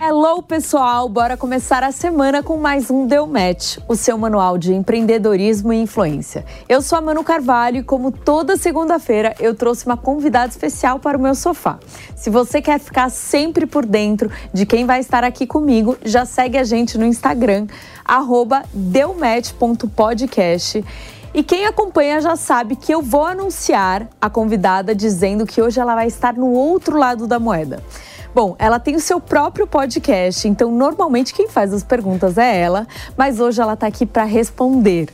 Hello, pessoal! Bora começar a semana com mais um Deu Match, o seu manual de empreendedorismo e influência. Eu sou a Manu Carvalho e, como toda segunda-feira, eu trouxe uma convidada especial para o meu sofá. Se você quer ficar sempre por dentro de quem vai estar aqui comigo, já segue a gente no Instagram, deumatch.podcast. E quem acompanha já sabe que eu vou anunciar a convidada dizendo que hoje ela vai estar no outro lado da moeda. Bom, ela tem o seu próprio podcast, então normalmente quem faz as perguntas é ela, mas hoje ela está aqui para responder.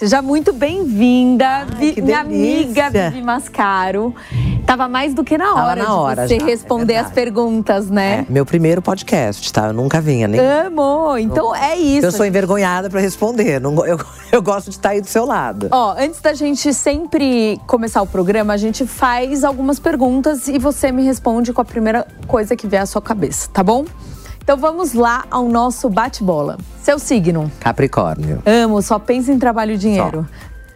Seja muito bem-vinda, minha amiga Vivi Mascaro. Tava mais do que na hora, na hora de você já, responder é as perguntas, né? É, meu primeiro podcast, tá? Eu nunca vinha, nem. Amo! Então é isso. Eu sou envergonhada para responder. Não, eu, eu gosto de estar aí do seu lado. Ó, antes da gente sempre começar o programa, a gente faz algumas perguntas e você me responde com a primeira coisa que vier à sua cabeça, tá bom? Então vamos lá ao nosso bate-bola. Seu signo? Capricórnio. Amo, só pensa em trabalho e dinheiro.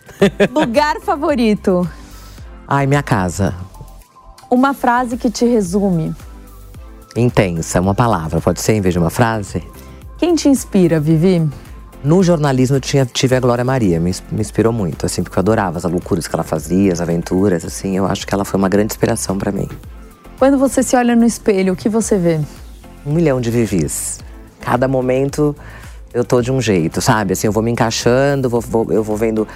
Lugar favorito? Ai, minha casa. Uma frase que te resume? Intensa, uma palavra. Pode ser em vez de uma frase? Quem te inspira, Vivi? No jornalismo eu tinha, tive a Glória Maria, me, me inspirou muito, assim, porque eu adorava as loucuras que ela fazia, as aventuras, assim, eu acho que ela foi uma grande inspiração para mim. Quando você se olha no espelho, o que você vê? Um milhão de vivis. Cada momento eu tô de um jeito, sabe? Assim, eu vou me encaixando, vou, vou, eu vou vendo,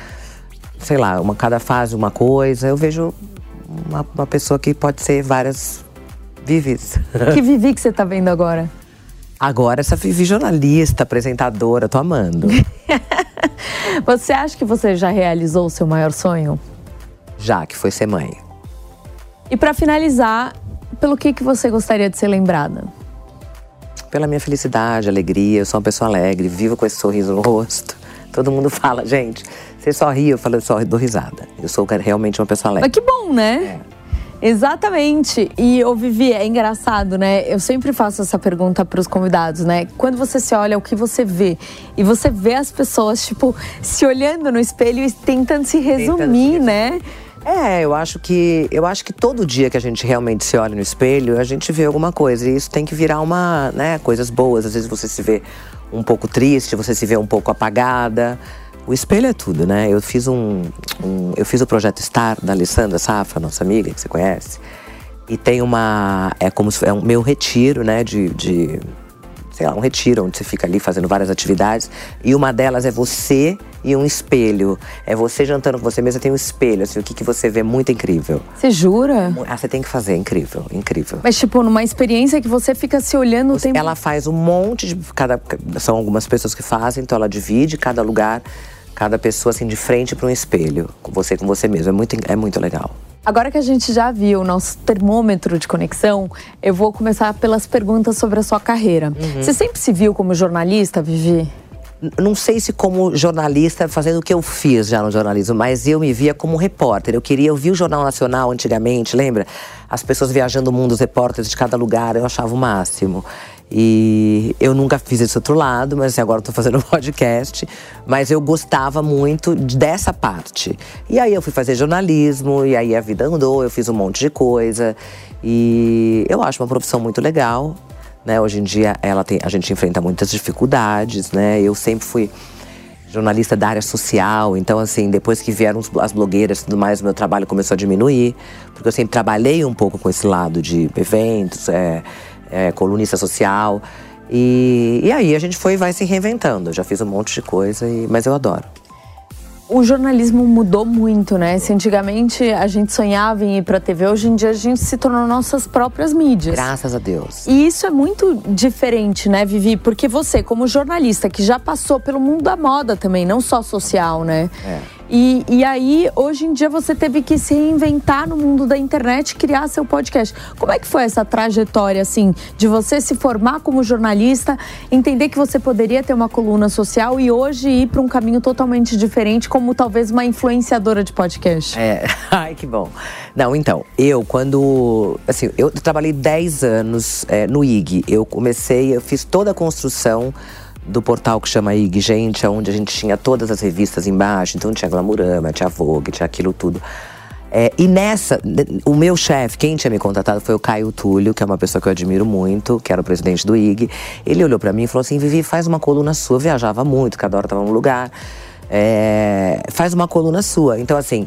sei lá, uma, cada fase uma coisa. Eu vejo uma, uma pessoa que pode ser várias vivis. Que Vivi que você tá vendo agora? Agora essa Vivi jornalista, apresentadora, tô amando. você acha que você já realizou o seu maior sonho? Já, que foi ser mãe. E para finalizar, pelo que, que você gostaria de ser lembrada? Pela minha felicidade, alegria. Eu sou uma pessoa alegre, vivo com esse sorriso no rosto. Todo mundo fala, gente, você só ri, eu falo, eu só dou risada. Eu sou realmente uma pessoa alegre. Mas que bom, né? É. Exatamente. E eu Vivi, é engraçado, né? Eu sempre faço essa pergunta para os convidados, né? Quando você se olha, o que você vê? E você vê as pessoas, tipo, se olhando no espelho e tentando se resumir, tentando se resumir. né? É, eu acho que eu acho que todo dia que a gente realmente se olha no espelho, a gente vê alguma coisa. E isso tem que virar uma, né, coisas boas. Às vezes você se vê um pouco triste, você se vê um pouco apagada. O espelho é tudo, né? Eu fiz um, um eu fiz o projeto Star da Alessandra Safra, nossa amiga que você conhece. E tem uma é como se é um meu retiro, né, de, de sei lá, um retiro onde você fica ali fazendo várias atividades. E uma delas é você e um espelho. É você jantando com você mesma, tem um espelho, assim, o que, que você vê muito incrível. Você jura? Ah, você tem que fazer, incrível, incrível. Mas, tipo, numa experiência que você fica se olhando o tempo. Ela faz um monte de. Cada, são algumas pessoas que fazem, então ela divide cada lugar, cada pessoa assim de frente para um espelho. Com você com você mesmo. É muito, é muito legal. Agora que a gente já viu o nosso termômetro de conexão, eu vou começar pelas perguntas sobre a sua carreira. Uhum. Você sempre se viu como jornalista, Vivi? não sei se como jornalista fazendo o que eu fiz já no jornalismo, mas eu me via como repórter. Eu queria, eu vi o Jornal Nacional antigamente, lembra? As pessoas viajando o mundo, os repórteres de cada lugar, eu achava o máximo. E eu nunca fiz esse outro lado, mas assim, agora estou fazendo um podcast. Mas eu gostava muito dessa parte. E aí eu fui fazer jornalismo, e aí a vida andou, eu fiz um monte de coisa. E eu acho uma profissão muito legal né? Hoje em dia ela tem, a gente enfrenta muitas dificuldades, né? Eu sempre fui jornalista da área social, então assim, depois que vieram as blogueiras e tudo mais, o meu trabalho começou a diminuir, porque eu sempre trabalhei um pouco com esse lado de eventos, é, é, colunista social. E, e aí a gente foi vai se reinventando. Eu já fiz um monte de coisa, e, mas eu adoro o jornalismo mudou muito, né? Se antigamente a gente sonhava em ir para a TV, hoje em dia a gente se tornou nossas próprias mídias. Graças a Deus. E isso é muito diferente, né, Vivi? Porque você, como jornalista, que já passou pelo mundo da moda também, não só social, né? É. E, e aí, hoje em dia, você teve que se reinventar no mundo da internet criar seu podcast. Como é que foi essa trajetória, assim, de você se formar como jornalista, entender que você poderia ter uma coluna social e hoje ir para um caminho totalmente diferente, como talvez uma influenciadora de podcast? É, ai, que bom. Não, então, eu quando. Assim, eu trabalhei 10 anos é, no IG. Eu comecei, eu fiz toda a construção do portal que chama IG Gente, onde a gente tinha todas as revistas embaixo. Então tinha Glamurama, tinha Vogue, tinha aquilo tudo. É, e nessa, o meu chefe, quem tinha me contratado foi o Caio Túlio, que é uma pessoa que eu admiro muito, que era o presidente do IG. Ele olhou para mim e falou assim: Vivi, faz uma coluna sua. Eu viajava muito, cada hora estava num lugar. É, faz uma coluna sua. Então, assim,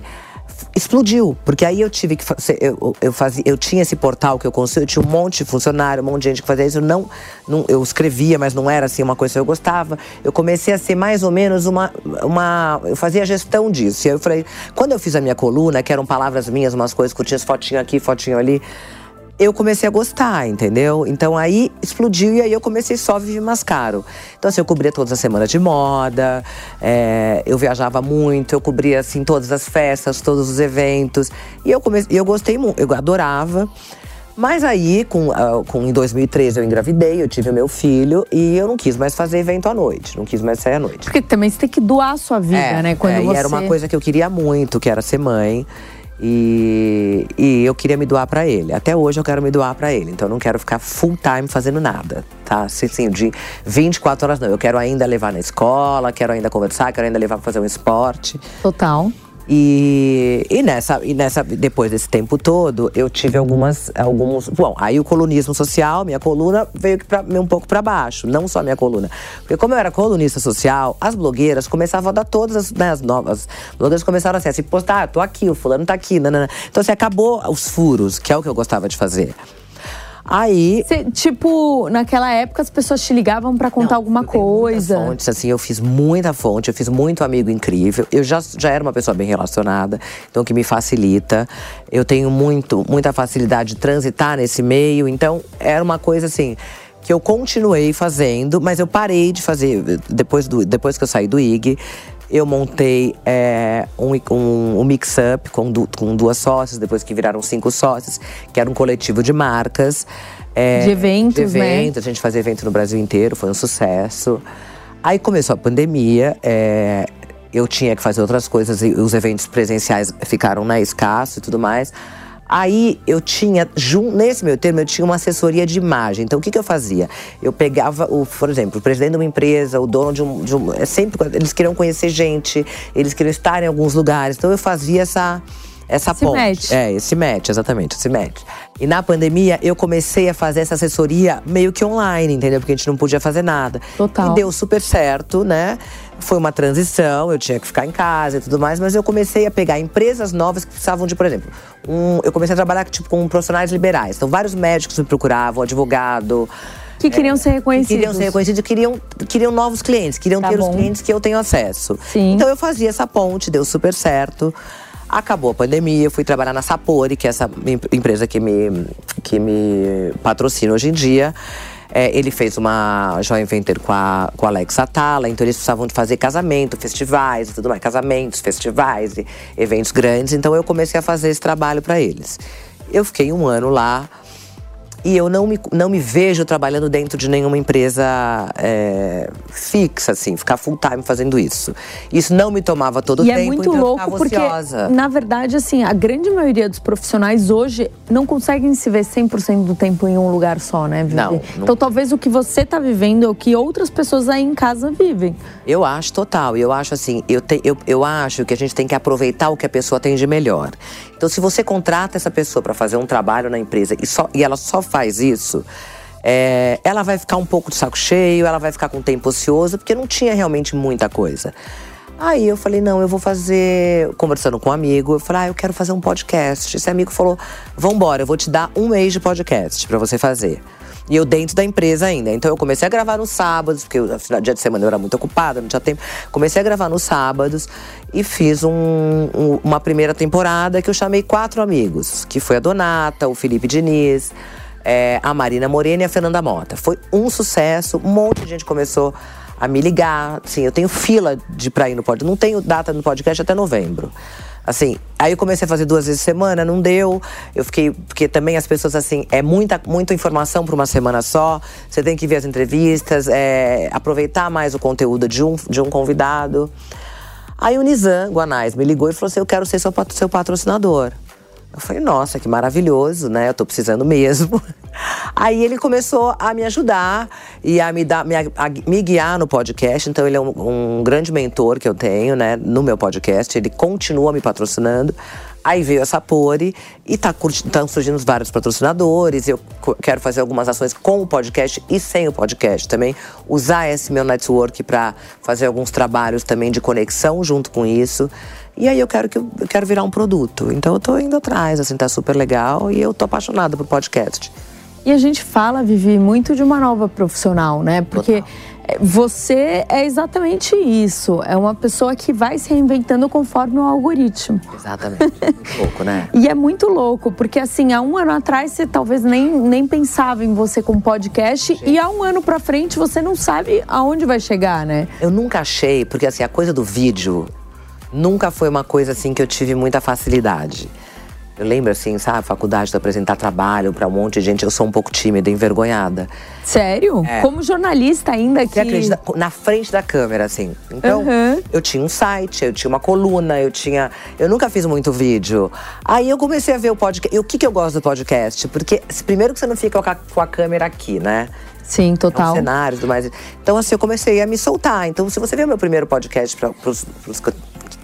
explodiu, porque aí eu tive que fazer, eu, eu, fazia, eu tinha esse portal que eu construí, eu tinha um monte de funcionário, um monte de gente que fazia isso, eu não, não eu escrevia, mas não era assim uma coisa que eu gostava. Eu comecei a ser mais ou menos uma, uma eu fazia gestão disso. E aí eu falei, quando eu fiz a minha coluna, que eram palavras minhas, umas coisas tinha fotinho aqui, fotinho ali, eu comecei a gostar, entendeu? Então aí explodiu e aí eu comecei só a viver mais caro. Então assim, eu cobria todas as semanas de moda, é, eu viajava muito, eu cobria assim todas as festas, todos os eventos. E eu comecei, eu gostei muito, eu adorava. Mas aí, com, uh, com, em 2013, eu engravidei, eu tive o meu filho e eu não quis mais fazer evento à noite, não quis mais sair à noite. Porque também você tem que doar a sua vida, é, né? Quando é, você... E era uma coisa que eu queria muito, que era ser mãe. E, e eu queria me doar para ele. Até hoje eu quero me doar para ele. Então eu não quero ficar full time fazendo nada, tá? Assim, de 24 horas não. Eu quero ainda levar na escola, quero ainda conversar, quero ainda levar pra fazer um esporte. Total. E, e, nessa, e nessa, depois desse tempo todo, eu tive algumas, alguns. Bom, aí o colunismo social, minha coluna veio pra, um pouco para baixo, não só minha coluna. Porque como eu era colunista social, as blogueiras começavam a dar todas as, né, as novas. blogueiras começaram assim, a se postar, ah, tô aqui, o fulano tá aqui, nanana. Então, assim, acabou os furos, que é o que eu gostava de fazer. Aí. Cê, tipo, naquela época as pessoas te ligavam para contar não, alguma coisa. Fontes, assim, eu fiz muita fonte, eu fiz muito amigo incrível. Eu já, já era uma pessoa bem relacionada, então que me facilita. Eu tenho muito, muita facilidade de transitar nesse meio, então era uma coisa assim que eu continuei fazendo, mas eu parei de fazer depois, do, depois que eu saí do IG eu montei é, um, um, um mix-up com, du, com duas sócias, depois que viraram cinco sócios, que era um coletivo de marcas. É, de eventos, de eventos, né? A gente fazia evento no Brasil inteiro, foi um sucesso. Aí começou a pandemia, é, eu tinha que fazer outras coisas, e os eventos presenciais ficaram na escasso e tudo mais. Aí eu tinha, nesse meu termo, eu tinha uma assessoria de imagem. Então o que, que eu fazia? Eu pegava, o, por exemplo, o presidente de uma empresa, o dono de um, de um. É sempre, eles queriam conhecer gente, eles queriam estar em alguns lugares. Então eu fazia essa essa esse ponte. Match. É, esse match, exatamente, esse match. E na pandemia, eu comecei a fazer essa assessoria meio que online, entendeu? Porque a gente não podia fazer nada. Total. E deu super certo, né? Foi uma transição, eu tinha que ficar em casa e tudo mais, mas eu comecei a pegar empresas novas que precisavam de, por exemplo, um, eu comecei a trabalhar tipo, com profissionais liberais. Então, vários médicos me procuravam, advogado. Que queriam ser reconhecidos. Que queriam ser reconhecidos, queriam, queriam novos clientes, queriam tá ter bom. os clientes que eu tenho acesso. Sim. Então eu fazia essa ponte, deu super certo. Acabou a pandemia, fui trabalhar na Sapori, que é essa empresa que me, que me patrocina hoje em dia. É, ele fez uma joint venture com a, com a Alex Atala, então eles precisavam de fazer casamento, festivais e tudo mais. Casamentos, festivais eventos grandes. Então eu comecei a fazer esse trabalho para eles. Eu fiquei um ano lá e eu não me, não me vejo trabalhando dentro de nenhuma empresa é, fixa, assim, ficar full time fazendo isso. Isso não me tomava todo o e tempo, é muito então louco porque, ociosa. na verdade, assim, a grande maioria dos profissionais hoje não conseguem se ver 100% do tempo em um lugar só, né, Vivi? Não, não. Então talvez o que você tá vivendo é o que outras pessoas aí em casa vivem. Eu acho total. Eu acho assim, eu, te, eu, eu acho que a gente tem que aproveitar o que a pessoa tem de melhor. Então, se você contrata essa pessoa para fazer um trabalho na empresa e, só, e ela só faz isso, é, ela vai ficar um pouco de saco cheio, ela vai ficar com tempo ocioso, porque não tinha realmente muita coisa. Aí eu falei, não, eu vou fazer. Conversando com um amigo, eu falei, ah, eu quero fazer um podcast. Esse amigo falou: vambora, eu vou te dar um mês de podcast para você fazer. E eu dentro da empresa ainda. Então eu comecei a gravar nos sábados, porque no dia de semana eu era muito ocupada, não tinha tempo. Comecei a gravar nos sábados e fiz um, um, uma primeira temporada que eu chamei quatro amigos, que foi a Donata, o Felipe Diniz, é, a Marina Morena e a Fernanda Mota. Foi um sucesso, um monte de gente começou a me ligar. Assim, eu tenho fila de pra ir no podcast. Não tenho data no podcast até novembro. Assim, aí eu comecei a fazer duas vezes semana, não deu. Eu fiquei. Porque também as pessoas, assim, é muita, muita informação para uma semana só. Você tem que ver as entrevistas, é, aproveitar mais o conteúdo de um, de um convidado. Aí o Nizam Guanais me ligou e falou assim: Eu quero ser seu, seu patrocinador. Eu falei, nossa, que maravilhoso, né? Eu tô precisando mesmo. Aí ele começou a me ajudar e a me, dar, me, a, me guiar no podcast. Então ele é um, um grande mentor que eu tenho, né, no meu podcast. Ele continua me patrocinando. Aí veio a Sapori e tá, tá surgindo vários patrocinadores. Eu quero fazer algumas ações com o podcast e sem o podcast também. Usar esse meu network para fazer alguns trabalhos também de conexão junto com isso. E aí eu quero que eu, quero virar um produto. Então eu tô indo atrás, assim, tá super legal e eu tô apaixonada por podcast. E a gente fala, Vivi, muito de uma nova profissional, né? Porque Total. você é exatamente isso. É uma pessoa que vai se reinventando conforme o algoritmo. Exatamente. Muito louco, né? e é muito louco, porque assim, há um ano atrás você talvez nem, nem pensava em você com podcast. Gente. E há um ano pra frente você não sabe aonde vai chegar, né? Eu nunca achei, porque assim, a coisa do vídeo nunca foi uma coisa assim que eu tive muita facilidade. Eu lembro assim, sabe, faculdade de apresentar trabalho para um monte de gente, eu sou um pouco tímida, envergonhada. Sério? É. Como jornalista ainda que. Você acredita? Na frente da câmera, assim. Então, uhum. eu tinha um site, eu tinha uma coluna, eu tinha. Eu nunca fiz muito vídeo. Aí eu comecei a ver o podcast. E o que, que eu gosto do podcast? Porque, primeiro que você não fica com a, câmera aqui, né? Sim, total. É um cenário e tudo mais. Então, assim, eu comecei a me soltar. Então, se você o meu primeiro podcast para os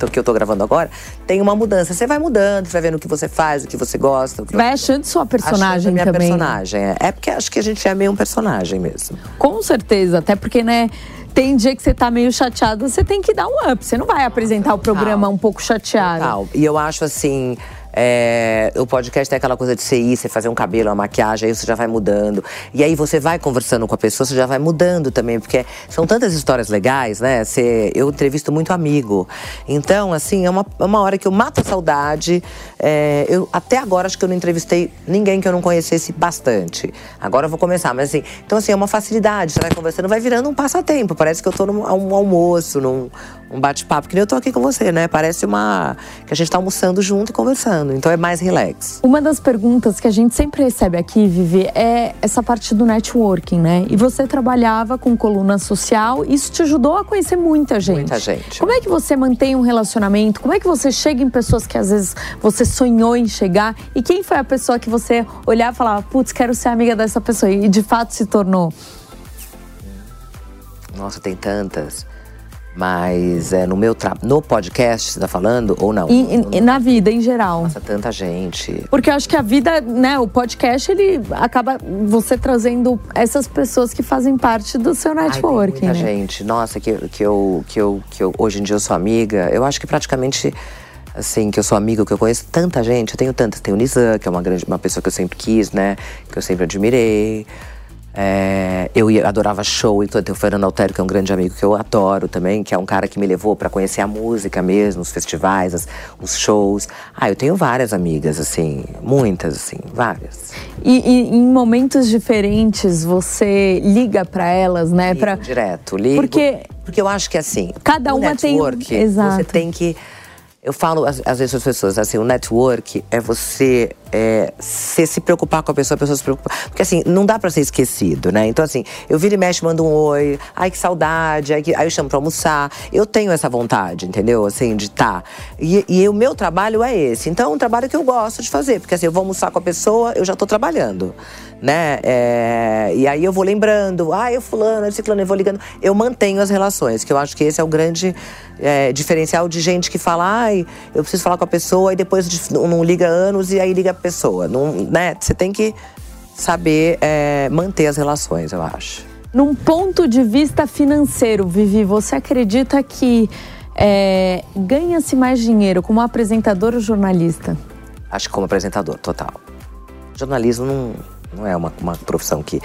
que eu tô gravando agora, tem uma mudança. Você vai mudando, você vai vendo o que você faz, o que você gosta. Que vai achando sua personagem minha também. personagem. É. é porque acho que a gente é meio um personagem mesmo. Com certeza, até porque, né? tem dia que você tá meio chateado, você tem que dar um up. Você não vai apresentar o programa um pouco chateado. Total. E eu acho assim, é, o podcast tem aquela coisa de você ir, você fazer um cabelo, uma maquiagem, aí você já vai mudando. E aí você vai conversando com a pessoa, você já vai mudando também, porque são tantas histórias legais, né? Você, eu entrevisto muito amigo. Então, assim, é uma, é uma hora que eu mato a saudade. É, eu até agora acho que eu não entrevistei ninguém que eu não conhecesse bastante. Agora eu vou começar, mas assim, então assim, é uma facilidade. Você vai conversando, vai virando um passatempo. Parece que eu tô num um almoço, num um bate-papo, que nem eu tô aqui com você, né? Parece uma. que a gente tá almoçando junto e conversando. Então é mais relax. Uma das perguntas que a gente sempre recebe aqui, Vivi, é essa parte do networking, né? E você trabalhava com coluna social, isso te ajudou a conhecer muita gente. Muita gente. Como é que você mantém um relacionamento? Como é que você chega em pessoas que às vezes você sonhou em chegar? E quem foi a pessoa que você olhava e falava, putz, quero ser amiga dessa pessoa? E de fato se tornou? Nossa, tem tantas. Mas é, no meu no podcast, você tá falando, ou não? E, na vida, em geral. Nossa, tanta gente. Porque eu acho que a vida, né, o podcast, ele acaba você trazendo essas pessoas que fazem parte do seu network. Ai, muita né? gente. Nossa, que, que, eu, que, eu, que eu hoje em dia eu sou amiga. Eu acho que praticamente assim, que eu sou amiga, que eu conheço tanta gente, eu tenho tantas. Tem o Nizam, que é uma grande, uma pessoa que eu sempre quis, né? Que eu sempre admirei. É, eu adorava show, e tem o Fernando Altero, que é um grande amigo que eu adoro também, que é um cara que me levou para conhecer a música mesmo, os festivais, as, os shows. Ah, eu tenho várias amigas, assim, muitas, assim, várias. E, e em momentos diferentes você liga para elas, né? Ligo, pra... Direto, ligo. Porque, porque eu acho que assim, cada uma network, tem. Exato. Você tem que eu falo às, vezes as pessoas assim, o network é você é, se, se preocupar com a pessoa, a pessoa se preocupar. Porque assim, não dá pra ser esquecido, né? Então, assim, eu viro e mexe, mando um oi, ai que saudade, ai que... aí eu chamo pra almoçar. Eu tenho essa vontade, entendeu? Assim, de estar. Tá. E, e o meu trabalho é esse. Então, é um trabalho que eu gosto de fazer, porque assim, eu vou almoçar com a pessoa, eu já tô trabalhando né? É, e aí eu vou lembrando, ah, eu fulano, eu ciclano, eu vou ligando. Eu mantenho as relações, que eu acho que esse é o grande é, diferencial de gente que fala, ai, eu preciso falar com a pessoa e depois não liga anos e aí liga a pessoa. Não, né? Você tem que saber é, manter as relações, eu acho. Num ponto de vista financeiro, Vivi, você acredita que é, ganha-se mais dinheiro como apresentador ou jornalista? Acho que como apresentador, total. Jornalismo não, não é uma, uma profissão que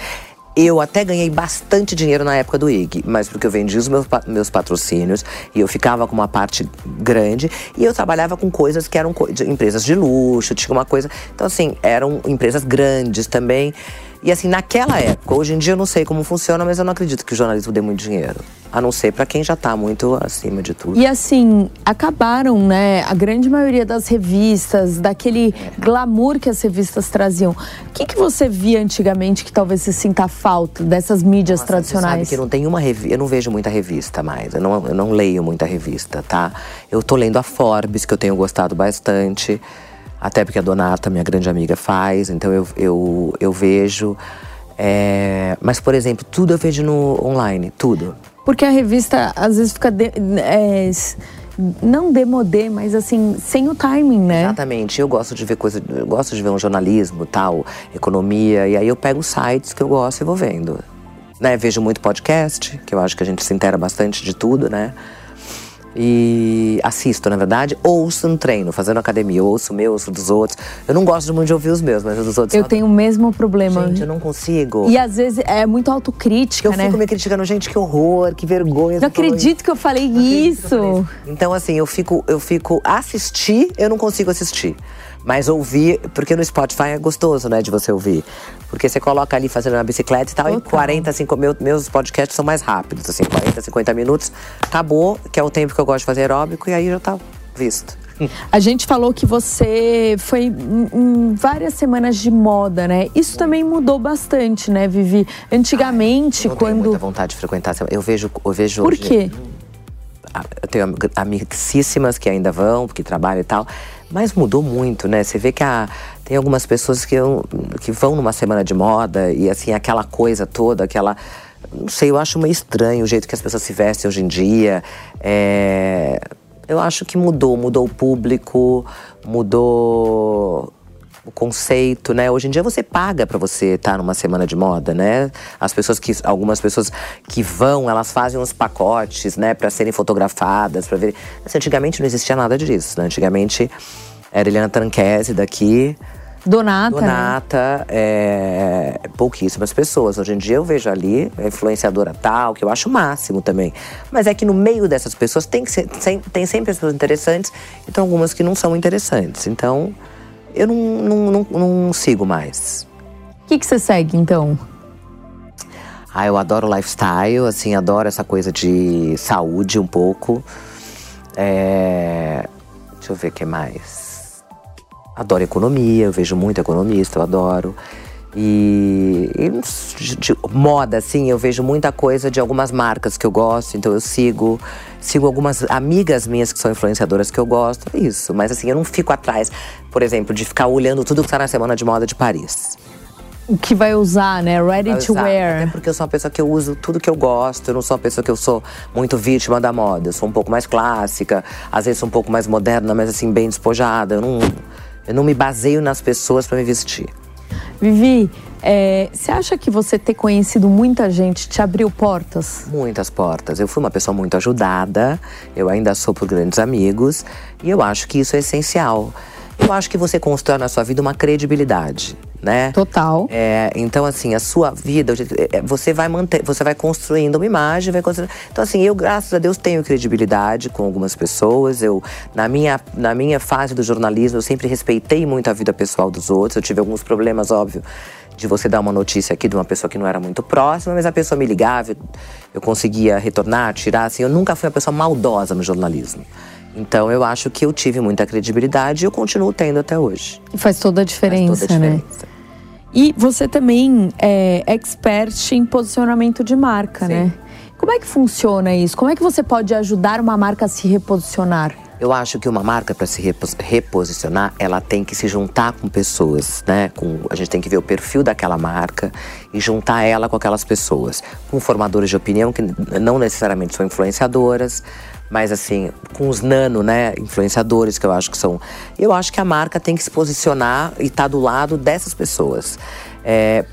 eu até ganhei bastante dinheiro na época do IG, mas porque eu vendia os meus, meus patrocínios e eu ficava com uma parte grande e eu trabalhava com coisas que eram co de empresas de luxo, tinha uma coisa. Então, assim, eram empresas grandes também. E assim, naquela época, hoje em dia eu não sei como funciona, mas eu não acredito que o jornalismo dê muito dinheiro. A não ser para quem já está muito acima de tudo. E assim, acabaram, né, a grande maioria das revistas, daquele glamour que as revistas traziam. O que, que você via antigamente que talvez você sinta falta dessas mídias Nossa, tradicionais? Você sabe que não tem uma revista, eu não vejo muita revista mais, eu não, eu não leio muita revista, tá? Eu tô lendo a Forbes, que eu tenho gostado bastante. Até porque a Donata, minha grande amiga, faz, então eu, eu, eu vejo. É... Mas, por exemplo, tudo eu vejo no online, tudo. Porque a revista às vezes fica. De, é, não demodê, mas assim, sem o timing, né? Exatamente. Eu gosto de ver coisa, eu gosto de ver um jornalismo, tal, economia, e aí eu pego sites que eu gosto e vou vendo. Né? Vejo muito podcast, que eu acho que a gente se intera bastante de tudo, né? E assisto, na verdade, ouço no treino, fazendo academia. Eu ouço o meu, ouço dos outros. Eu não gosto muito de ouvir os meus, mas os dos outros. Eu tenho o mesmo problema. Gente, eu não consigo. E às vezes é muito autocrítica, eu né? Eu fico me criticando, gente, que horror, que vergonha. Não acredito que eu falei não isso. Que eu falei isso. Então, assim, eu fico, eu fico assistir, eu não consigo assistir. Mas ouvir, porque no Spotify é gostoso, né, de você ouvir. Porque você coloca ali fazendo uma bicicleta e tal, Total. e 40, 5, meu, meus podcasts são mais rápidos, assim, 40, 50 minutos, acabou, que é o tempo que eu gosto de fazer aeróbico, e aí já tá visto. A gente falou que você foi em várias semanas de moda, né? Isso também mudou bastante, né, Vivi? Antigamente, Ai, não quando. Tenho muita vontade de frequentar. Eu vejo, eu vejo. Por hoje, quê? Eu tenho amicíssimas que ainda vão, porque trabalham e tal. Mas mudou muito, né? Você vê que a, tem algumas pessoas que, que vão numa semana de moda e assim, aquela coisa toda, aquela. Não sei, eu acho meio estranho o jeito que as pessoas se vestem hoje em dia. É, eu acho que mudou, mudou o público, mudou o conceito, né? Hoje em dia você paga para você estar tá numa semana de moda, né? As pessoas que algumas pessoas que vão, elas fazem uns pacotes, né, para serem fotografadas, para ver. Mas antigamente não existia nada disso, né? Antigamente era Eliana Tranquese daqui, Donata. Donata, né? é, pouquíssimas pessoas. Hoje em dia eu vejo ali a influenciadora tal, que eu acho o máximo também. Mas é que no meio dessas pessoas tem, que ser, tem sempre pessoas interessantes e tem algumas que não são interessantes. Então eu não, não, não, não sigo mais. O que, que você segue então? Ah, eu adoro lifestyle, assim, adoro essa coisa de saúde um pouco. É... Deixa eu ver o que mais. Adoro economia, eu vejo muito economista, eu adoro. E, e de, moda, assim, eu vejo muita coisa de algumas marcas que eu gosto, então eu sigo. Sigo algumas amigas minhas que são influenciadoras que eu gosto, é isso. Mas assim, eu não fico atrás, por exemplo, de ficar olhando tudo que está na Semana de Moda de Paris. O que vai usar, né? Ready to wear. Até porque eu sou uma pessoa que eu uso tudo que eu gosto. Eu não sou uma pessoa que eu sou muito vítima da moda. Eu sou um pouco mais clássica, às vezes um pouco mais moderna, mas assim, bem despojada. Eu não, eu não me baseio nas pessoas para me vestir. Vivi, é, você acha que você ter conhecido muita gente te abriu portas? Muitas portas. Eu fui uma pessoa muito ajudada, eu ainda sou por grandes amigos, e eu acho que isso é essencial. Eu acho que você constrói na sua vida uma credibilidade, né? Total. É, então, assim, a sua vida, é, você vai manter, você vai construindo uma imagem, vai construindo. Então, assim, eu, graças a Deus, tenho credibilidade com algumas pessoas. Eu, na minha, na minha fase do jornalismo, eu sempre respeitei muito a vida pessoal dos outros. Eu tive alguns problemas, óbvio, de você dar uma notícia aqui de uma pessoa que não era muito próxima, mas a pessoa me ligava, eu, eu conseguia retornar, tirar. Assim, eu nunca fui uma pessoa maldosa no jornalismo. Então eu acho que eu tive muita credibilidade e eu continuo tendo até hoje. Faz toda a diferença, Faz toda a né? diferença. E você também é expert em posicionamento de marca, Sim. né? Como é que funciona isso? Como é que você pode ajudar uma marca a se reposicionar? Eu acho que uma marca para se repos reposicionar, ela tem que se juntar com pessoas, né? Com, a gente tem que ver o perfil daquela marca e juntar ela com aquelas pessoas, com formadores de opinião que não necessariamente são influenciadoras, mas assim, com os nano, né, influenciadores que eu acho que são. Eu acho que a marca tem que se posicionar e estar tá do lado dessas pessoas. É,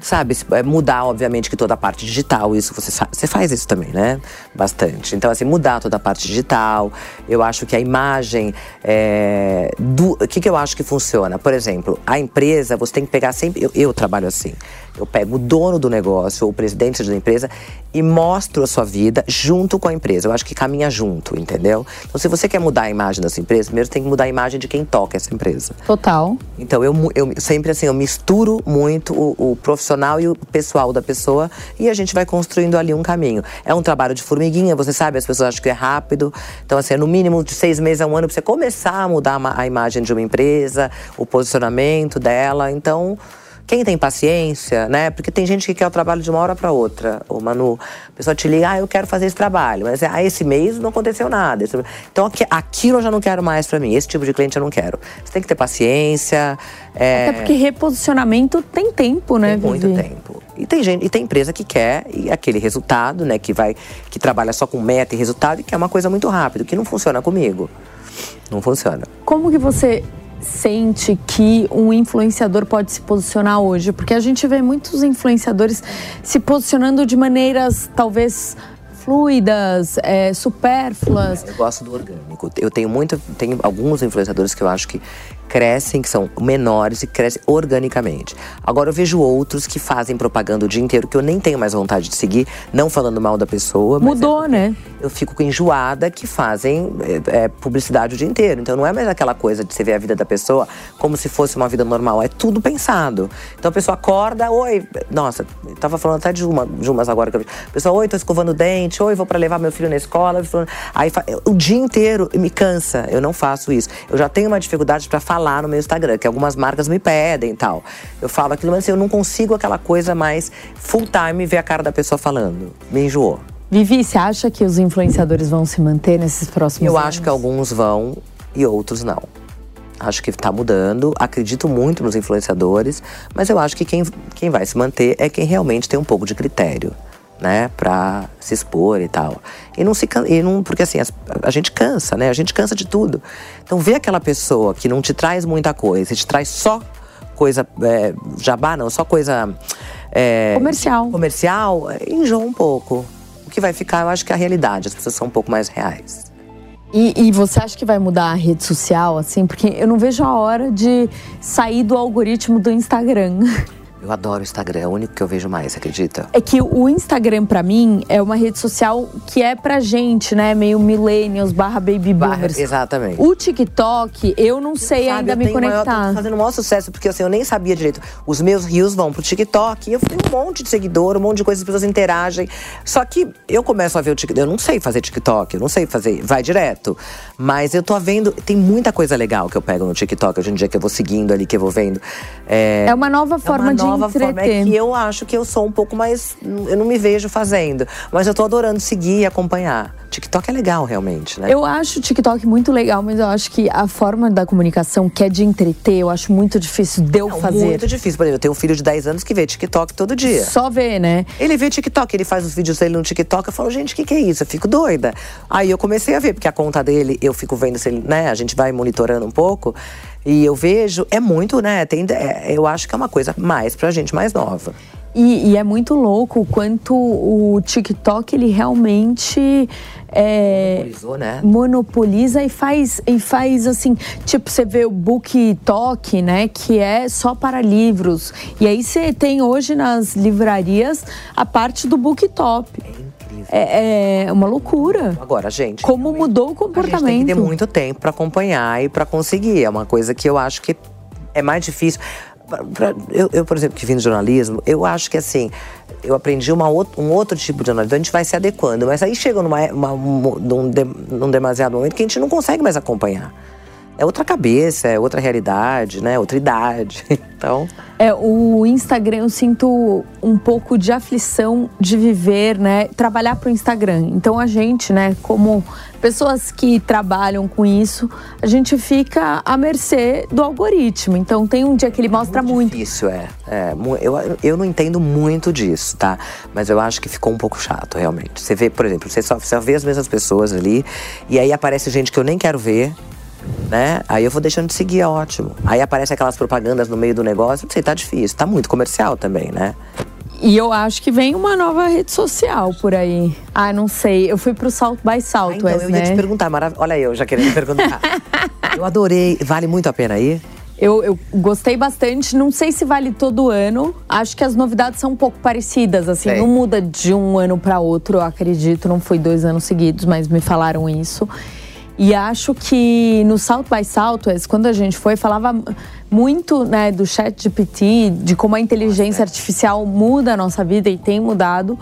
sabe, é mudar, obviamente, que toda a parte digital, isso você, você faz isso também, né? Bastante. Então, assim, mudar toda a parte digital. Eu acho que a imagem. É, do, o que, que eu acho que funciona? Por exemplo, a empresa, você tem que pegar sempre. Eu, eu trabalho assim. Eu pego o dono do negócio ou o presidente da empresa e mostro a sua vida junto com a empresa. Eu acho que caminha junto, entendeu? Então, se você quer mudar a imagem da sua empresa, primeiro tem que mudar a imagem de quem toca essa empresa. Total. Então, eu, eu sempre assim, eu misturo muito o, o profissional e o pessoal da pessoa e a gente vai construindo ali um caminho. É um trabalho de formiguinha, você sabe, as pessoas acham que é rápido. Então, assim, é no mínimo de seis meses a um ano para você começar a mudar a imagem de uma empresa, o posicionamento dela. Então, quem tem paciência, né? Porque tem gente que quer o trabalho de uma hora para outra. O Manu, a pessoa te liga, ah, eu quero fazer esse trabalho, mas ah, esse mês não aconteceu nada. Então aquilo eu já não quero mais para mim. Esse tipo de cliente eu não quero. Você tem que ter paciência. É... Até porque reposicionamento tem tempo, né? Tem muito tempo. E tem gente, e tem empresa que quer e aquele resultado, né? Que vai, que trabalha só com meta e resultado e que é uma coisa muito rápido, que não funciona comigo. Não funciona. Como que você sente que um influenciador pode se posicionar hoje? Porque a gente vê muitos influenciadores se posicionando de maneiras talvez fluidas, é, supérfluas. Eu gosto do orgânico. Eu tenho muito, tenho alguns influenciadores que eu acho que crescem, que são menores e crescem organicamente. Agora eu vejo outros que fazem propaganda o dia inteiro que eu nem tenho mais vontade de seguir, não falando mal da pessoa. Mudou, é né? Eu fico enjoada que fazem é, é, publicidade o dia inteiro. Então não é mais aquela coisa de você ver a vida da pessoa como se fosse uma vida normal. É tudo pensado. Então a pessoa acorda, oi, nossa, tava falando até de uma, de umas agora que eu vi. A pessoa, oi, tô escovando o dente, oi, vou para levar meu filho na escola. Aí o dia inteiro me cansa. Eu não faço isso. Eu já tenho uma dificuldade para falar no meu Instagram, que algumas marcas me pedem e tal. Eu falo aquilo, mas assim, eu não consigo aquela coisa mais full time ver a cara da pessoa falando. Me enjoou. Vivi, você acha que os influenciadores vão se manter nesses próximos eu anos? Eu acho que alguns vão e outros não. Acho que está mudando, acredito muito nos influenciadores, mas eu acho que quem, quem vai se manter é quem realmente tem um pouco de critério né, para se expor e tal. E não se e não, porque assim, a, a, gente cansa, né? A gente cansa de tudo. Então ver aquela pessoa que não te traz muita coisa, te traz só coisa é, jabá, não, só coisa é, comercial. Comercial, enjoa um pouco. O que vai ficar, eu acho que é a realidade, as pessoas são um pouco mais reais. E, e, você acha que vai mudar a rede social, assim? Porque eu não vejo a hora de sair do algoritmo do Instagram. Eu adoro o Instagram, é o único que eu vejo mais, acredita? É que o Instagram, para mim, é uma rede social que é pra gente, né? Meio millennials barra baby boomers. exatamente. O TikTok, eu não sei Sabe, ainda me conectar. Maior, tô fazendo o maior sucesso, porque assim, eu nem sabia direito. Os meus rios vão pro TikTok e eu tenho um monte de seguidor, um monte de coisas, as pessoas interagem. Só que eu começo a ver o TikTok, eu não sei fazer TikTok, eu não sei fazer, vai direto. Mas eu tô vendo, tem muita coisa legal que eu pego no TikTok hoje em dia, que eu vou seguindo ali, que eu vou vendo. É, é uma nova forma é uma de nova forma é que eu acho que eu sou um pouco mais. Eu não me vejo fazendo. Mas eu tô adorando seguir e acompanhar. TikTok é legal, realmente, né? Eu acho o TikTok muito legal, mas eu acho que a forma da comunicação, que é de entreter, eu acho muito difícil de eu não, fazer. Muito difícil. Por exemplo, eu tenho um filho de 10 anos que vê TikTok todo dia. Só vê, né? Ele vê TikTok, ele faz os vídeos dele no TikTok. Eu falo, gente, o que, que é isso? Eu fico doida. Aí eu comecei a ver, porque a conta dele, eu fico vendo se ele, né? A gente vai monitorando um pouco. E eu vejo, é muito, né? Tem, é, eu acho que é uma coisa mais pra gente mais nova. E, e, é muito louco o quanto o TikTok ele realmente é, né? monopoliza e faz e faz assim, tipo você vê o Book Talk, né, que é só para livros. E aí você tem hoje nas livrarias a parte do Book É, é uma loucura. Agora, gente. Como mudou o comportamento. A gente tem que ter muito tempo para acompanhar e para conseguir. É uma coisa que eu acho que é mais difícil. Pra, eu, eu, por exemplo, que vim do jornalismo, eu acho que assim, eu aprendi uma, um outro tipo de jornalismo, então a gente vai se adequando, mas aí chega numa, uma, num, de, num demasiado momento que a gente não consegue mais acompanhar é outra cabeça, é outra realidade, né? Outra idade. Então. É, o Instagram eu sinto um pouco de aflição de viver, né? Trabalhar para o Instagram. Então a gente, né, como pessoas que trabalham com isso, a gente fica à mercê do algoritmo. Então tem um dia que ele mostra muito. Difícil, é. é eu, eu não entendo muito disso, tá? Mas eu acho que ficou um pouco chato, realmente. Você vê, por exemplo, você só, só vê as mesmas pessoas ali, e aí aparece gente que eu nem quero ver né? Aí eu vou deixando de seguir, é ótimo. Aí aparece aquelas propagandas no meio do negócio, não sei, tá difícil. Tá muito comercial também, né? E eu acho que vem uma nova rede social por aí. Ah, não sei. Eu fui pro South by Ah, Southwest, então eu né? ia te perguntar, marav- olha eu já querendo perguntar. eu adorei, vale muito a pena ir? Eu, eu gostei bastante. Não sei se vale todo ano. Acho que as novidades são um pouco parecidas, assim. Sei. Não muda de um ano para outro, eu acredito. Não foi dois anos seguidos, mas me falaram isso. E acho que no South by Southwest, quando a gente foi, falava muito né, do chat GPT, de como a inteligência artificial muda a nossa vida e tem mudado.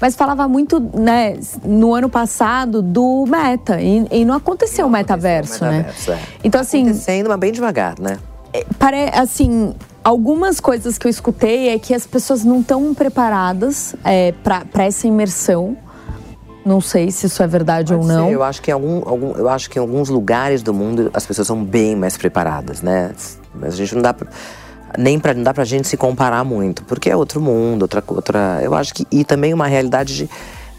Mas falava muito, né, no ano passado, do meta. E, e não aconteceu o metaverso, né? metaverso, é. Então, assim, Acontecendo, mas bem devagar, né? Pare, assim, algumas coisas que eu escutei é que as pessoas não estão preparadas é, para essa imersão. Não sei se isso é verdade ou não. Eu acho que em algum, algum- eu acho que em alguns lugares do mundo as pessoas são bem mais preparadas, né? Mas a gente não dá pra, nem para não dá pra gente se comparar muito, porque é outro mundo, outra outra, eu acho que e também uma realidade de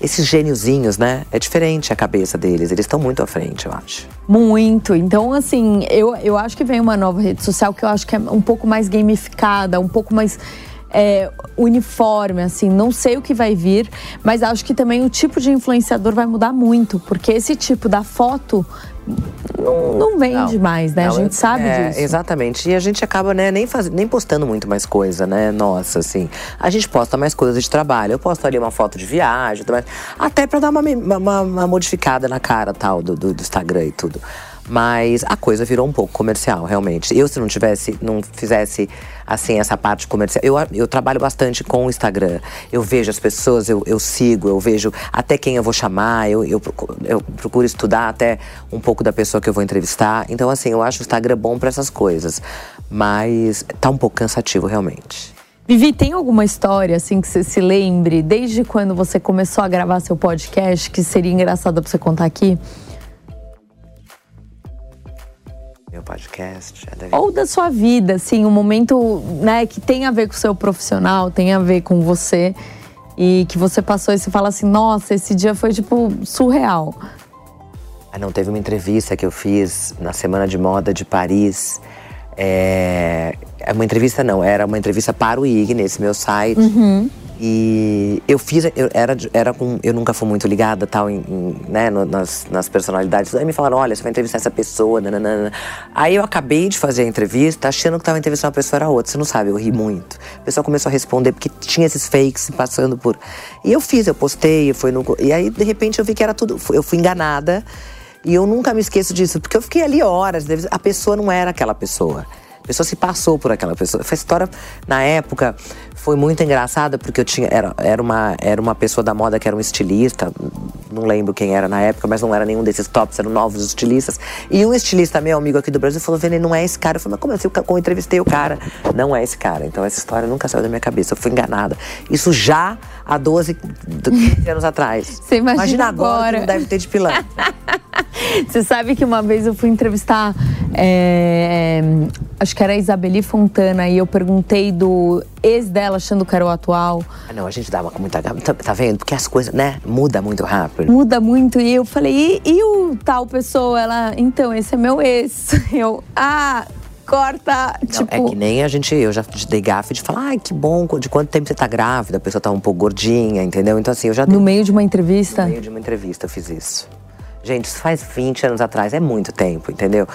esses gêniozinhos, né? É diferente a cabeça deles, eles estão muito à frente, eu acho. Muito. Então, assim, eu, eu acho que vem uma nova rede social que eu acho que é um pouco mais gamificada, um pouco mais é, uniforme, assim. Não sei o que vai vir, mas acho que também o tipo de influenciador vai mudar muito, porque esse tipo da foto não, não vende mais, né? Não, a gente sabe é, disso. Exatamente. E a gente acaba, né, nem, faz, nem postando muito mais coisa, né? Nossa, assim. A gente posta mais coisas de trabalho. Eu posto ali uma foto de viagem, até pra dar uma, uma, uma modificada na cara tal do, do, do Instagram e tudo. Mas a coisa virou um pouco comercial, realmente. Eu, se não tivesse, não fizesse assim essa parte comercial. Eu, eu trabalho bastante com o Instagram. Eu vejo as pessoas, eu, eu sigo, eu vejo até quem eu vou chamar, eu, eu, procuro, eu procuro estudar até um pouco da pessoa que eu vou entrevistar. Então, assim, eu acho o Instagram bom para essas coisas. Mas tá um pouco cansativo, realmente. Vivi, tem alguma história assim que você se lembre desde quando você começou a gravar seu podcast que seria engraçada pra você contar aqui? Meu podcast. já deve- Ou da sua vida, assim, um momento né, que tem a ver com o seu profissional, tem a ver com você e que você passou e você fala assim, nossa, esse dia foi tipo surreal. Ah, não, teve uma entrevista que eu fiz na Semana de Moda de Paris. É, é uma entrevista não, era uma entrevista para o IG, nesse meu site. E eu fiz, eu era, era com, eu nunca fui muito ligada tal, em, em, né, no- nas, nas personalidades. Aí me falaram, olha, você vai entrevistar essa pessoa, nananana. Aí eu acabei de fazer a entrevista, achando que estava entrevistando uma pessoa, era outra. Você não sabe, eu ri muito. A pessoa começou a responder, porque tinha esses fakes passando por... E eu fiz, eu postei, foi no... E aí, de repente, eu vi que era tudo... Eu fui enganada. E eu nunca me esqueço disso, porque eu fiquei ali horas, a pessoa não era aquela pessoa. A pessoa se passou por aquela pessoa. Essa história, na época, foi muito engraçada, porque eu tinha. Era, era, uma, era uma pessoa da moda que era um estilista, não lembro quem era na época, mas não era nenhum desses tops, eram novos estilistas. E um estilista meu amigo aqui do Brasil falou: Vene, não é esse cara. Eu falei, mas como assim? Eu entrevistei o cara. Não é esse cara. Então essa história nunca saiu da minha cabeça. Eu fui enganada. Isso já há 12, 15 anos atrás. Você imagina agora. agora. que não deve ter de pilantra. Você sabe que uma vez eu fui entrevistar, é, acho que era a Isabeli Fontana, e eu perguntei do ex dela, achando que era o atual. Ah, não, a gente uma com muita. Tá, tá vendo? Porque as coisas, né? Muda muito rápido. Muda muito. E eu falei, e, e o tal pessoa? Ela, então, esse é meu ex. Eu, ah, corta. Não, tipo, é que nem a gente, eu já dei gafe de falar, ai, que bom, de quanto tempo você tá grávida, a pessoa tá um pouco gordinha, entendeu? Então, assim, eu já dei no meio de uma entrevista. no meio de uma entrevista eu fiz isso. Gente, isso faz 20 anos atrás, é muito tempo, entendeu?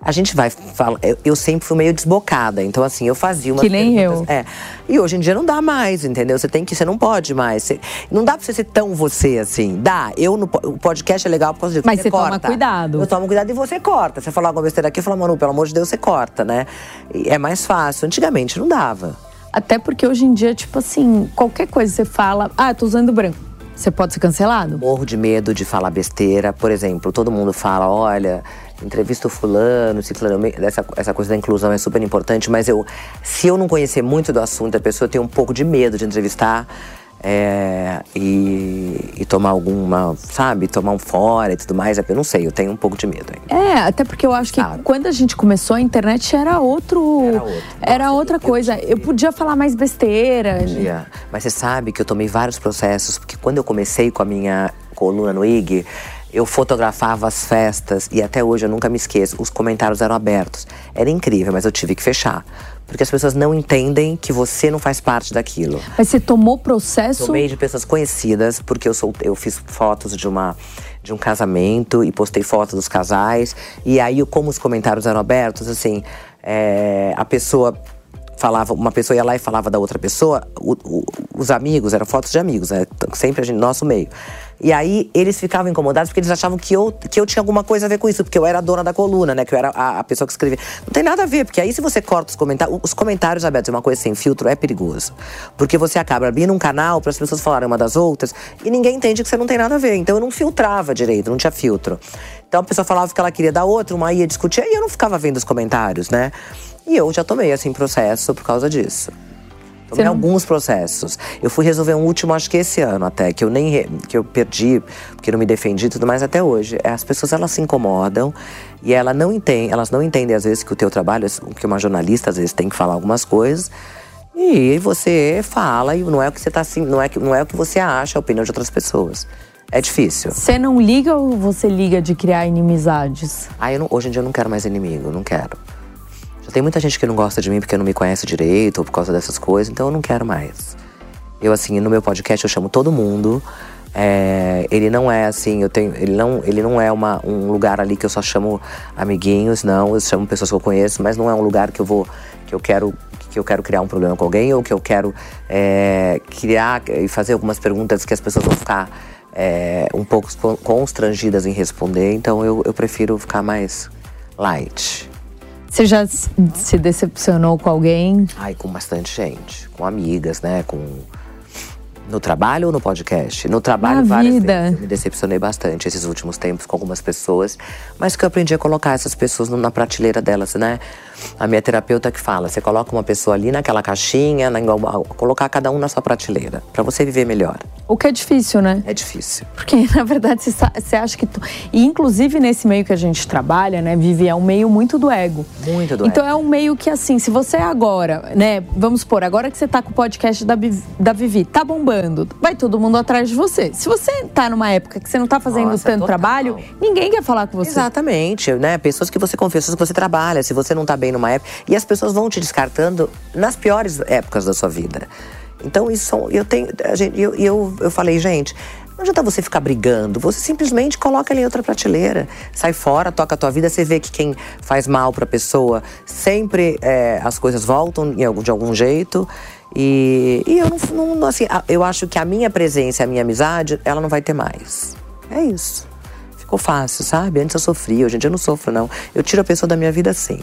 A gente vai falar. Eu, sempre fui meio desbocada, então assim, eu fazia uma. Que nem eu. É. E hoje em dia não dá mais, entendeu? Você tem que, você não pode mais. Você- não dá pra você ser tão você assim. Dá. Eu no o podcast é legal por causa disso. Mas você toma corta. cuidado. Eu tomo cuidado e você corta. Você falar alguma besteira aqui, eu falo, Manu, pelo amor de Deus, você corta, né? E é mais fácil. Antigamente não dava. Até porque hoje em dia, tipo assim, qualquer coisa você fala, ah, tô usando branco. Você pode ser cancelado? Morro de medo de falar besteira. Por exemplo, todo mundo fala, olha, entrevista o fulano, ciclano, essa, essa coisa da inclusão é super importante, mas eu, se eu não conhecer muito do assunto da pessoa, tenho um pouco de medo de entrevistar. é, e, e tomar alguma, sabe, tomar um fora e tudo mais. Eu não sei, eu tenho um pouco de medo ainda. É, até porque eu acho que Sabe. quando a gente começou a internet era outro. Era outro. era Nossa, outra eu- coisa. Eu podia falar mais besteira. dia. Mas você sabe que eu tomei vários processos, porque quando eu comecei com a minha coluna no IG, eu fotografava as festas e até hoje eu nunca me esqueço, os comentários eram abertos. Era incrível, mas eu tive que fechar. Porque as pessoas não entendem que você não faz parte daquilo. Mas você tomou processo? Tomei de pessoas conhecidas, porque eu sou eu fiz fotos de uma de um casamento e postei fotos dos casais. E aí, como os comentários eram abertos, assim, é, a pessoa falava, uma pessoa ia lá e falava da outra pessoa, o, o, os amigos, eram fotos de amigos, né? Sempre a gente, nosso meio. E aí eles ficavam incomodados porque eles achavam que eu, que eu tinha alguma coisa a ver com isso, porque eu era a dona da coluna, né? Que eu era a, a pessoa que escrevia. Não tem nada a ver, porque aí se você corta os comentários. Os comentários abertos, uma coisa sem filtro, é perigoso. Porque você acaba abrindo um canal para as pessoas falarem uma das outras e ninguém entende que você não tem nada a ver. Então eu não filtrava direito, não tinha filtro. Então a pessoa falava que ela queria da outra, uma ia discutir, e eu não ficava vendo os comentários, né? E eu já tomei, assim, processo por causa disso. Tomei não... alguns processos. Eu fui resolver um último, acho que esse ano até, que eu nem re... que eu perdi, porque não me defendi e tudo mais até hoje. É, as pessoas elas se incomodam e ela não entende, elas não entendem às vezes que o teu trabalho, que uma jornalista às vezes tem que falar algumas coisas. E você fala e não é o que você tá assim, não é que não é o que você acha, a opinião de outras pessoas. É difícil. Você não liga ou você liga de criar inimizades? Ah, eu não, hoje em dia eu não quero mais inimigo, não quero. Já tem muita gente que não gosta de mim porque não me conhece direito ou por causa dessas coisas, então eu não quero mais. Eu, assim, no meu podcast eu chamo todo mundo. É, ele não é assim, eu tenho, ele não, ele não é uma, um lugar ali que eu só chamo amiguinhos, não. Eu chamo pessoas que eu conheço, mas não é um lugar que eu vou, que eu quero, que eu quero criar um problema com alguém ou que eu quero é, criar e fazer algumas perguntas que as pessoas vão ficar é, um pouco constrangidas em responder. Então eu, eu prefiro ficar mais light. Você já se decepcionou com alguém? Ai, com bastante gente. Com amigas, né? Com no trabalho ou no podcast? No trabalho, Na várias vida. vezes. Eu me decepcionei bastante esses últimos tempos com algumas pessoas, mas que eu aprendi a colocar essas pessoas na prateleira delas, né? A minha terapeuta que fala, você coloca uma pessoa ali naquela caixinha, na, colocar cada um na sua prateleira, para você viver melhor. O que é difícil, né? É difícil. Porque, na verdade, você acha que. Tu... E, inclusive, nesse meio que a gente trabalha, né, Vivi, é um meio muito do ego. Muito do então, ego. é um meio que, assim, se você agora, né, vamos supor, agora que você tá com o podcast da, da Vivi, tá bombando vai todo mundo atrás de você. Se você tá numa época que você não tá fazendo Nossa, tanto total. trabalho, ninguém quer falar com você. Exatamente, né? Pessoas que você confia, pessoas que você trabalha, se você não tá bem numa época. E as pessoas vão te descartando nas piores épocas da sua vida. Então, isso. Eu tenho. E eu, eu, eu falei, gente. Não adianta você ficar brigando, você simplesmente coloca ali em outra prateleira, sai fora, toca a tua vida, você vê que quem faz mal pra pessoa, sempre é, as coisas voltam de algum jeito. E, e eu não, não, assim, eu acho que a minha presença, a minha amizade, ela não vai ter mais. É isso. Ficou fácil, sabe? Antes eu sofria, hoje em dia eu não sofro, não. Eu tiro a pessoa da minha vida sim.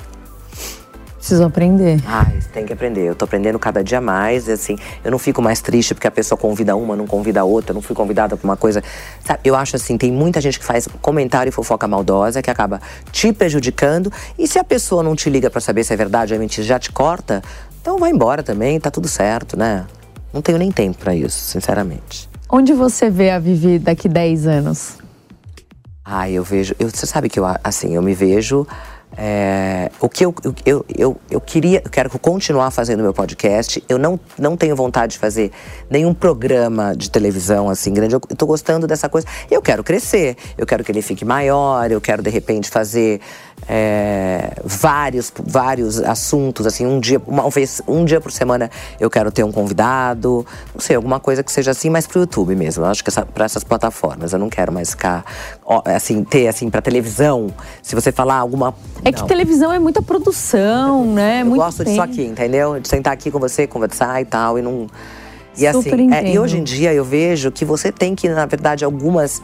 Preciso aprender. Ai, tem que aprender. Eu tô aprendendo cada dia mais. E assim, eu não fico mais triste porque a pessoa convida uma, não convida a outra. Eu não fui convidada pra uma coisa. Sabe, eu acho assim, tem muita gente que faz comentário e fofoca maldosa que acaba te prejudicando. E se a pessoa não te liga para saber se é verdade ou é mentira, já te corta, então vai embora também, tá tudo certo, né? Não tenho nem tempo para isso, sinceramente. Onde você vê a Vivi daqui 10 anos? Ah, eu vejo. Eu, você sabe que eu, assim, eu me vejo é, o que eu, eu, eu, eu queria, eu quero continuar fazendo meu podcast. Eu não, não tenho vontade de fazer nenhum programa de televisão assim grande. Eu estou gostando dessa coisa. Eu quero crescer, eu quero que ele fique maior, eu quero de repente fazer é, vários, vários assuntos, assim, um dia, uma vez, um dia por semana eu quero ter um convidado, não sei, alguma coisa que seja assim, mas pro YouTube mesmo. Eu acho que essa, para essas plataformas. Eu não quero mais ficar, assim, ter assim, para televisão. Se você falar alguma é que televisão é muita produção, né? Eu Muito gosto disso aqui, entendeu? De sentar aqui com você, conversar e tal, e não. E Super assim, é, e hoje em dia eu vejo que você tem que, na verdade, algumas.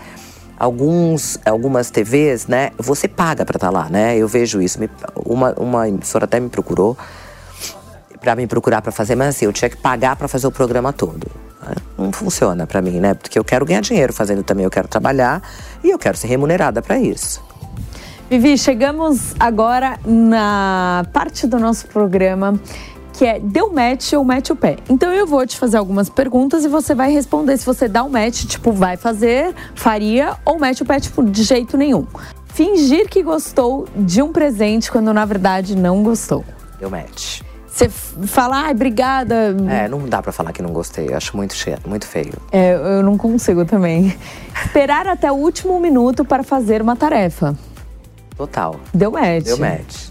Alguns, algumas TVs, né? Você paga para estar lá, né? Eu vejo isso. Uma, uma emissora até me procurou para me procurar para fazer, mas assim, eu tinha que pagar para fazer o programa todo. né? Não funciona para mim, né? Porque eu quero ganhar dinheiro fazendo também, eu quero trabalhar e eu quero ser remunerada para isso. Vivi, chegamos agora na parte do nosso programa que é deu match ou mete o pé. Então eu vou te fazer algumas perguntas e você vai responder se você dá um match, tipo, vai fazer, faria, ou mete o pé, tipo, de jeito nenhum. Fingir que gostou de um presente quando na verdade não gostou. Deu match. Você fala, ai, obrigada. É, não dá pra falar que não gostei. Eu acho muito cheio, muito feio. É, eu não consigo também. Esperar até o último minuto para fazer uma tarefa. Total. Deu match. Deu match.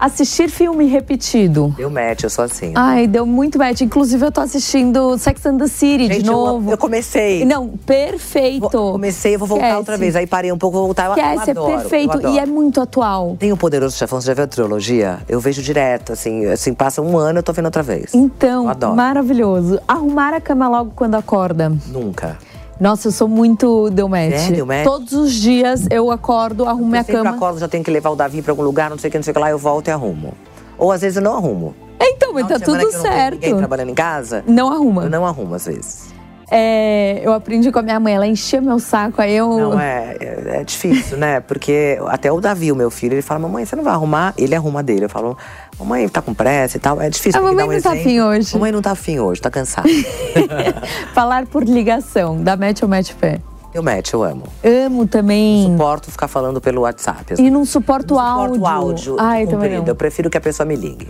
Assistir filme repetido. Deu match, eu sou assim. Ai, deu muito match. Inclusive, eu tô assistindo Sex and the City Gente, de eu- novo. Eu, comecei. Não, perfeito. Vou- comecei, eu vou voltar Esquece. outra vez. Aí parei um pouco, vou voltar. Eu, eu Esquece, adoro, é perfeito. eu adoro. E é muito atual. Tem o Poderoso Chefão, você já viu a trilogia? Eu vejo direto, assim, assim, passa um ano eu tô vendo outra vez. Então, Eu adoro. maravilhoso. Arrumar a cama logo quando acorda. Nunca. Nossa, eu sou muito deu match. É, deu match? Todos os dias eu acordo, arrumo minha eu sempre cama. acordo, já tenho que levar o Davi pra algum lugar, não sei o que, não sei o que lá, eu volto e arrumo. Ou às vezes eu não arrumo. Então, mas tá tudo eu tenho Ninguém certo. trabalhando em casa, Não arruma. eu não arrumo às vezes. É, eu aprendi com a minha mãe, ela enchia meu saco, aí eu. Não, é, é, é difícil, né? Porque até o Davi, o meu filho, ele fala, mamãe, você não vai arrumar? Ele arruma dele. Eu falo, mamãe, tá com pressa e tal. É difícil. A mamãe um não tá exemplo. afim hoje. Mamãe não tá afim hoje, tá cansada. Falar por ligação, da match ou match pé. eu match, eu amo. Amo também. Suporto ficar falando pelo WhatsApp. assim. E não suporto, Não áudio. suporto áudio. Ai, também não. Eu prefiro que a pessoa me ligue.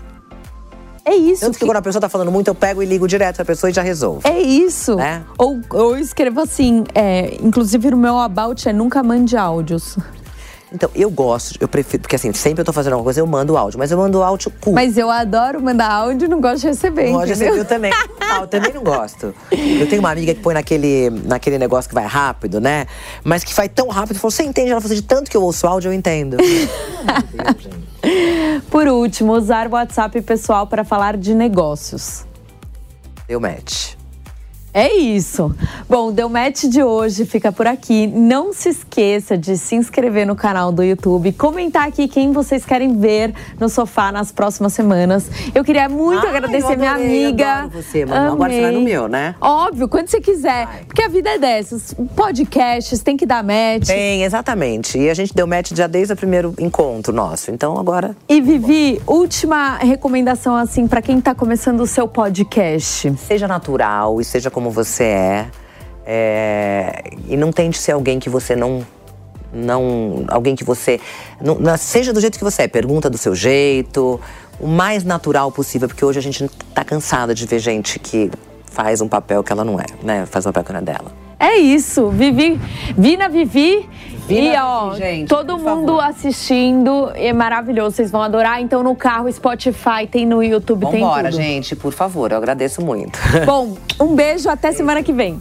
É isso. Tanto que que- quando a pessoa tá falando muito, eu pego e ligo direto pra pessoa e já resolvo. É isso. Né? Ou, ou escrevo assim, é, inclusive no meu about é nunca mande áudios. Então, eu gosto, eu prefiro, porque assim, sempre eu tô fazendo alguma coisa, eu mando áudio, mas eu mando áudio curto. Mas eu adoro mandar áudio e não gosto de receber, Pode entendeu? ser eu também. Ah, eu também não gosto. Eu tenho uma amiga que põe naquele, naquele negócio que vai rápido, né? Mas que vai tão rápido. Falou, você entende? Ela falou, de tanto que eu ouço áudio, eu entendo. Meu Deus, gente. Por último, usar o WhatsApp pessoal para falar de negócios. Deu match. É isso. Bom, o Deu Match de hoje fica por aqui. Não se esqueça de se inscrever no canal do YouTube, comentar aqui quem vocês querem ver no sofá nas próximas semanas. Eu queria muito Ai, agradecer minha amiga. adoro você, mano. Agora você vai no meu, né? Óbvio, quando você quiser. Porque a vida é dessas. Podcasts, tem que dar match. Tem, exatamente. E a gente deu match já desde o primeiro encontro nosso. Então agora. E Vivi, última recomendação assim para quem tá começando o seu podcast. Seja natural e seja como você é. É, E não tente ser alguém que você não. Não. Alguém que você. Não, seja do jeito que você é. Pergunta do seu jeito. O mais natural possível, porque hoje a gente tá cansada de ver gente que faz um papel que ela não é, né? Faz um papel que não é dela. É isso, Vivi, Vina Vivi. Vina e ó, Vivi, gente, todo mundo favor. assistindo, é maravilhoso, vocês vão adorar. Então no carro, Spotify, tem no YouTube, tem Vambora, tudo. gente, por favor, eu agradeço muito. Bom, um beijo, até semana que vem.